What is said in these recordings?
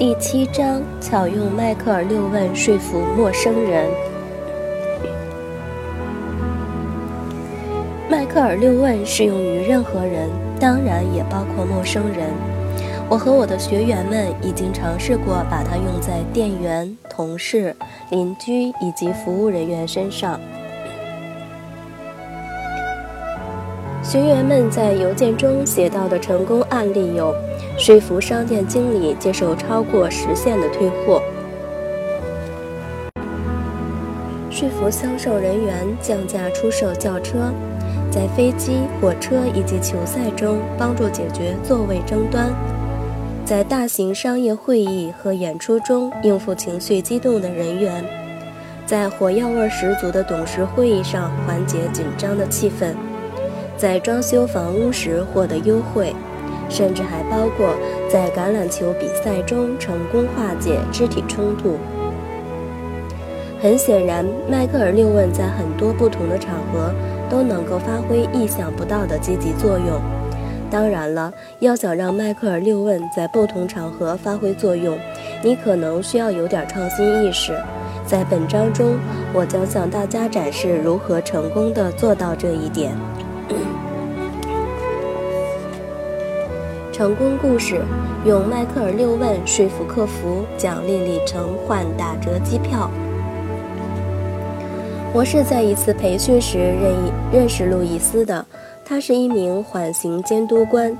第七章：巧用迈克尔六问说服陌生人。迈克尔六问适用于任何人，当然也包括陌生人。我和我的学员们已经尝试过把它用在店员、同事、邻居以及服务人员身上。学员们在邮件中写到的成功案例有：说服商店经理接受超过时限的退货；说服销售人员降价出售轿车；在飞机、火车以及球赛中帮助解决座位争端；在大型商业会议和演出中应付情绪激动的人员；在火药味十足的董事会议上缓解紧张的气氛。在装修房屋时获得优惠，甚至还包括在橄榄球比赛中成功化解肢体冲突。很显然，迈克尔六问在很多不同的场合都能够发挥意想不到的积极作用。当然了，要想让迈克尔六问在不同场合发挥作用，你可能需要有点创新意识。在本章中，我将向大家展示如何成功地做到这一点。成功故事：用迈克尔六问说服客服，奖励里程换打折机票。我是在一次培训时认认识路易斯的，他是一名缓刑监督官。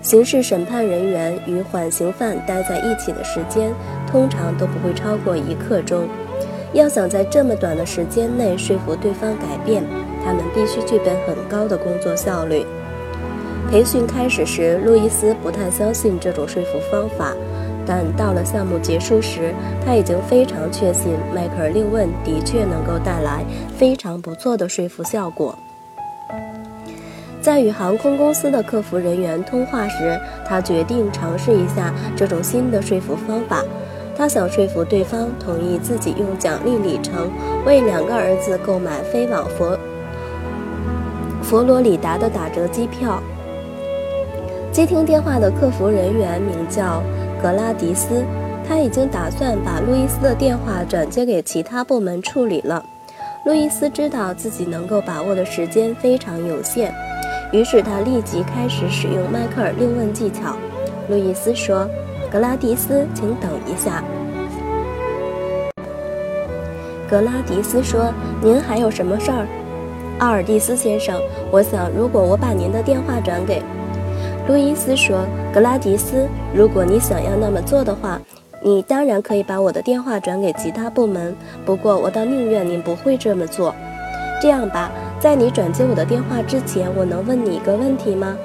刑事审判人员与缓刑犯待在一起的时间通常都不会超过一刻钟。要想在这么短的时间内说服对方改变，他们必须具备很高的工作效率。培训开始时，路易斯不太相信这种说服方法，但到了项目结束时，他已经非常确信迈克尔六问的确能够带来非常不错的说服效果。在与航空公司的客服人员通话时，他决定尝试一下这种新的说服方法。他想说服对方同意自己用奖励里程为两个儿子购买飞往佛佛罗里达的打折机票。接听电话的客服人员名叫格拉迪斯，他已经打算把路易斯的电话转接给其他部门处理了。路易斯知道自己能够把握的时间非常有限，于是他立即开始使用迈克尔六问技巧。路易斯说：“格拉迪斯，请等一下。”格拉迪斯说：“您还有什么事儿？”奥尔蒂斯先生，我想，如果我把您的电话转给……路易斯说：“格拉迪斯，如果你想要那么做的话，你当然可以把我的电话转给其他部门。不过，我倒宁愿您不会这么做。这样吧，在你转接我的电话之前，我能问你一个问题吗？”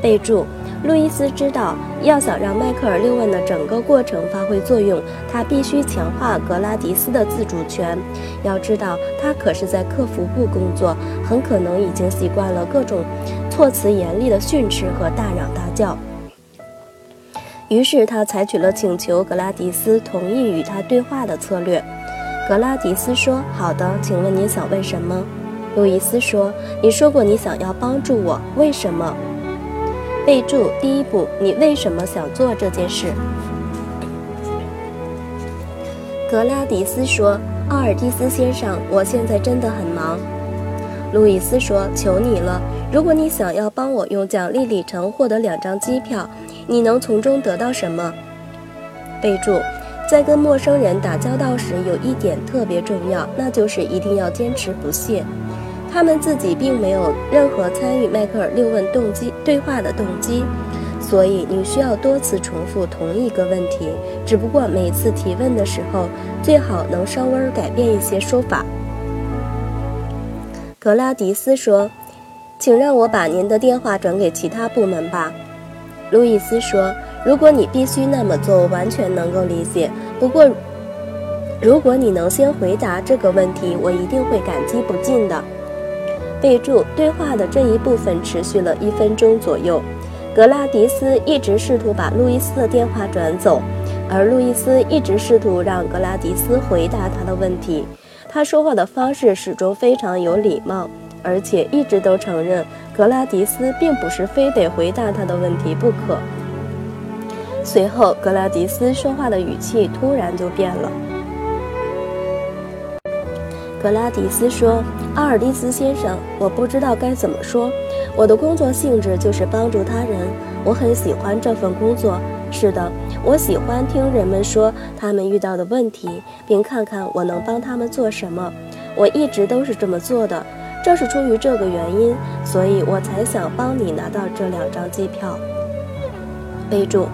备注。路易斯知道，要想让迈克尔六问的整个过程发挥作用，他必须强化格拉迪斯的自主权。要知道，他可是在客服部工作，很可能已经习惯了各种措辞严厉的训斥和大嚷大叫。于是，他采取了请求格拉迪斯同意与他对话的策略。格拉迪斯说：“好的，请问你想问什么？”路易斯说：“你说过你想要帮助我，为什么？”备注：第一步，你为什么想做这件事？格拉迪斯说：“奥尔蒂斯先生，我现在真的很忙。”路易斯说：“求你了，如果你想要帮我用奖励里程获得两张机票，你能从中得到什么？”备注：在跟陌生人打交道时，有一点特别重要，那就是一定要坚持不懈。他们自己并没有任何参与迈克尔六问动机对话的动机，所以你需要多次重复同一个问题，只不过每次提问的时候最好能稍微改变一些说法。格拉迪斯说：“请让我把您的电话转给其他部门吧。”路易斯说：“如果你必须那么做，我完全能够理解。不过，如果你能先回答这个问题，我一定会感激不尽的。”备注：对话的这一部分持续了一分钟左右。格拉迪斯一直试图把路易斯的电话转走，而路易斯一直试图让格拉迪斯回答他的问题。他说话的方式始终非常有礼貌，而且一直都承认格拉迪斯并不是非得回答他的问题不可。随后，格拉迪斯说话的语气突然就变了。格拉迪斯说：“阿尔蒂斯先生，我不知道该怎么说。我的工作性质就是帮助他人，我很喜欢这份工作。是的，我喜欢听人们说他们遇到的问题，并看看我能帮他们做什么。我一直都是这么做的。正是出于这个原因，所以我才想帮你拿到这两张机票。”备注。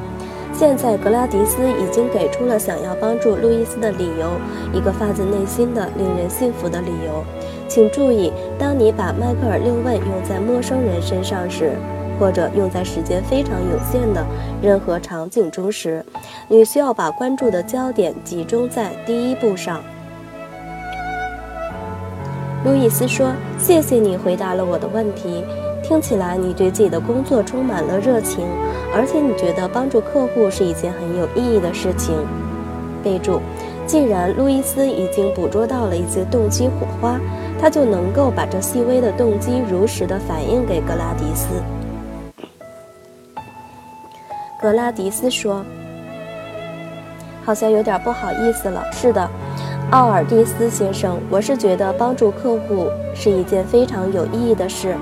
现在，格拉迪斯已经给出了想要帮助路易斯的理由，一个发自内心的、令人信服的理由。请注意，当你把迈克尔六问用在陌生人身上时，或者用在时间非常有限的任何场景中时，你需要把关注的焦点集中在第一步上。路易斯说：“谢谢你回答了我的问题。”听起来你对自己的工作充满了热情，而且你觉得帮助客户是一件很有意义的事情。备注：既然路易斯已经捕捉到了一些动机火花，他就能够把这细微的动机如实的反映给格拉迪斯。格拉迪斯说：“好像有点不好意思了。”是的，奥尔蒂斯先生，我是觉得帮助客户是一件非常有意义的事。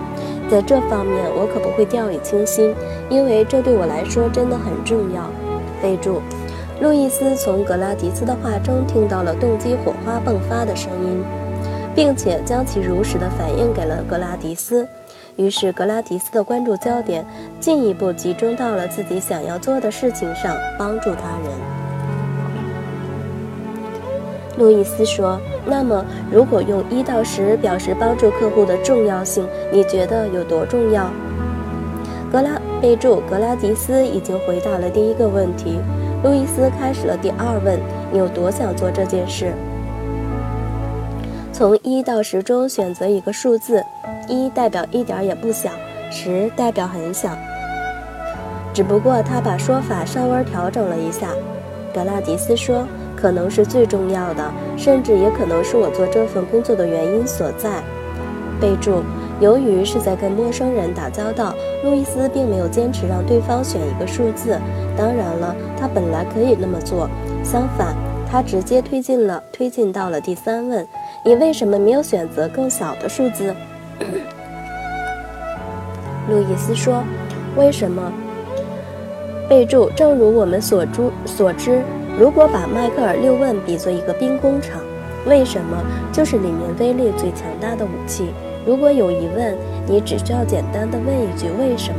在这方面，我可不会掉以轻心，因为这对我来说真的很重要。备注：路易斯从格拉迪斯的话中听到了动机火花迸发的声音，并且将其如实的反映给了格拉迪斯。于是，格拉迪斯的关注焦点进一步集中到了自己想要做的事情上，帮助他人。路易斯说：“那么，如果用一到十表示帮助客户的重要性，你觉得有多重要？”格拉备注：格拉迪斯已经回答了第一个问题。路易斯开始了第二问：“你有多想做这件事？”从一到十中选择一个数字，一代表一点也不小，十代表很小。只不过他把说法稍微调整了一下。格拉迪斯说。可能是最重要的，甚至也可能是我做这份工作的原因所在。备注：由于是在跟陌生人打交道，路易斯并没有坚持让对方选一个数字。当然了，他本来可以那么做。相反，他直接推进了，推进到了第三问：你为什么没有选择更小的数字？路易斯说：“为什么？”备注：正如我们所知所知。如果把迈克尔六问比作一个兵工厂，为什么就是里面威力最强大的武器？如果有疑问，你只需要简单的问一句“为什么”。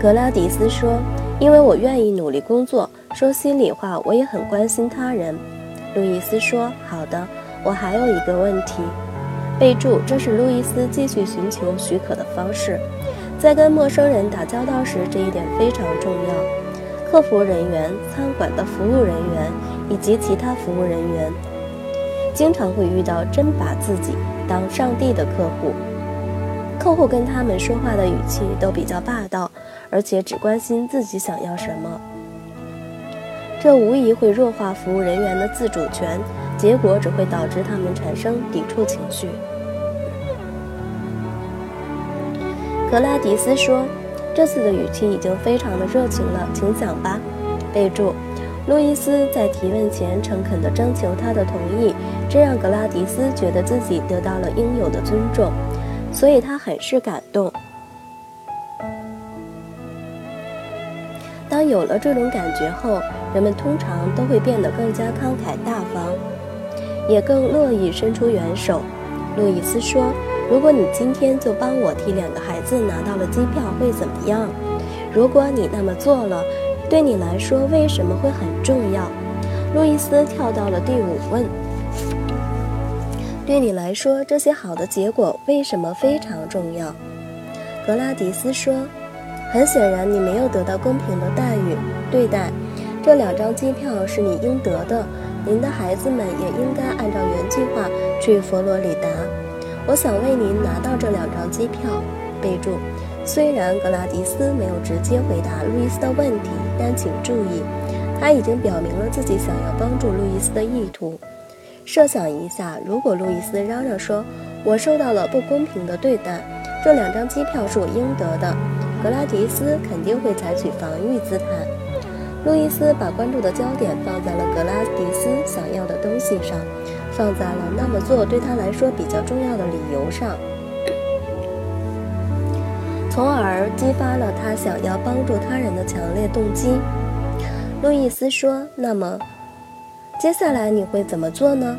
格拉迪斯说：“因为我愿意努力工作。说心里话，我也很关心他人。”路易斯说：“好的，我还有一个问题。”备注：这是路易斯继续寻求许可的方式。在跟陌生人打交道时，这一点非常重要。客服人员、餐馆的服务人员以及其他服务人员，经常会遇到真把自己当上帝的客户。客户跟他们说话的语气都比较霸道，而且只关心自己想要什么。这无疑会弱化服务人员的自主权，结果只会导致他们产生抵触情绪。格拉迪斯说。这次的语气已经非常的热情了，请讲吧。备注：路易斯在提问前诚恳地征求他的同意，这让格拉迪斯觉得自己得到了应有的尊重，所以他很是感动。当有了这种感觉后，人们通常都会变得更加慷慨大方，也更乐意伸出援手。路易斯说。如果你今天就帮我替两个孩子拿到了机票，会怎么样？如果你那么做了，对你来说为什么会很重要？路易斯跳到了第五问。对你来说，这些好的结果为什么非常重要？格拉迪斯说：“很显然，你没有得到公平的待遇对待。这两张机票是你应得的。您的孩子们也应该按照原计划去佛罗里达。”我想为您拿到这两张机票。备注：虽然格拉迪斯没有直接回答路易斯的问题，但请注意，他已经表明了自己想要帮助路易斯的意图。设想一下，如果路易斯嚷嚷说：“我受到了不公平的对待，这两张机票是我应得的。”格拉迪斯肯定会采取防御姿态。路易斯把关注的焦点放在了格拉迪斯想要的东西上，放在了那么做对他来说比较重要的理由上，从而激发了他想要帮助他人的强烈动机。路易斯说：“那么，接下来你会怎么做呢？”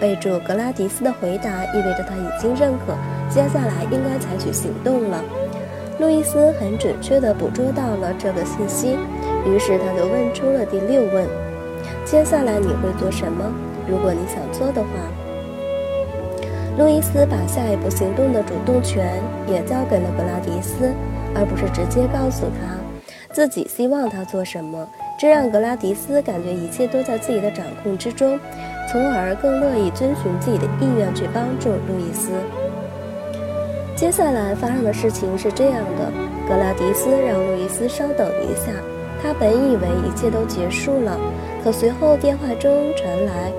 备注格拉迪斯的回答意味着他已经认可，接下来应该采取行动了。路易斯很准确地捕捉到了这个信息。于是他就问出了第六问：“接下来你会做什么？如果你想做的话。”路易斯把下一步行动的主动权也交给了格拉迪斯，而不是直接告诉他自己希望他做什么，这让格拉迪斯感觉一切都在自己的掌控之中，从而更乐意遵循自己的意愿去帮助路易斯。接下来发生的事情是这样的：格拉迪斯让路易斯稍等一下。他本以为一切都结束了，可随后电话中传来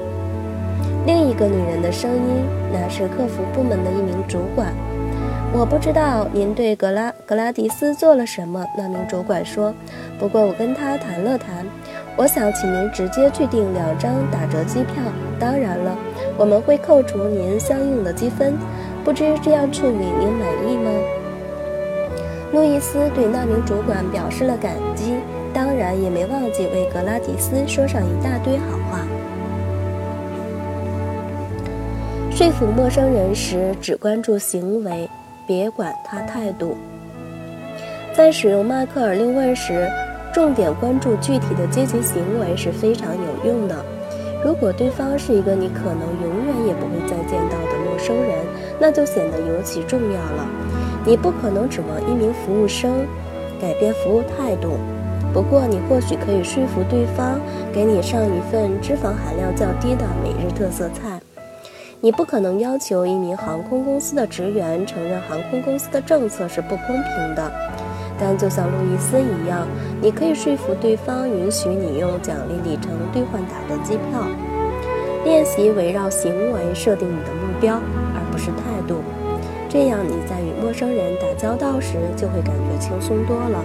另一个女人的声音，那是客服部门的一名主管。我不知道您对格拉格拉迪斯做了什么，那名主管说。不过我跟他谈了谈，我想请您直接去订两张打折机票。当然了，我们会扣除您相应的积分。不知这样处理您满意吗？路易斯对那名主管表示了感激。当然也没忘记为格拉迪斯说上一大堆好话。说服陌生人时，只关注行为，别管他态度。在使用迈克尔六问时，重点关注具体的积极行为是非常有用的。如果对方是一个你可能永远也不会再见到的陌生人，那就显得尤其重要了。你不可能指望一名服务生改变服务态度。不过，你或许可以说服对方给你上一份脂肪含量较低的每日特色菜。你不可能要求一名航空公司的职员承认航空公司的政策是不公平的。但就像路易斯一样，你可以说服对方允许你用奖励里程兑换打折机票。练习围绕行为设定你的目标，而不是态度。这样你在与陌生人打交道时就会感觉轻松多了。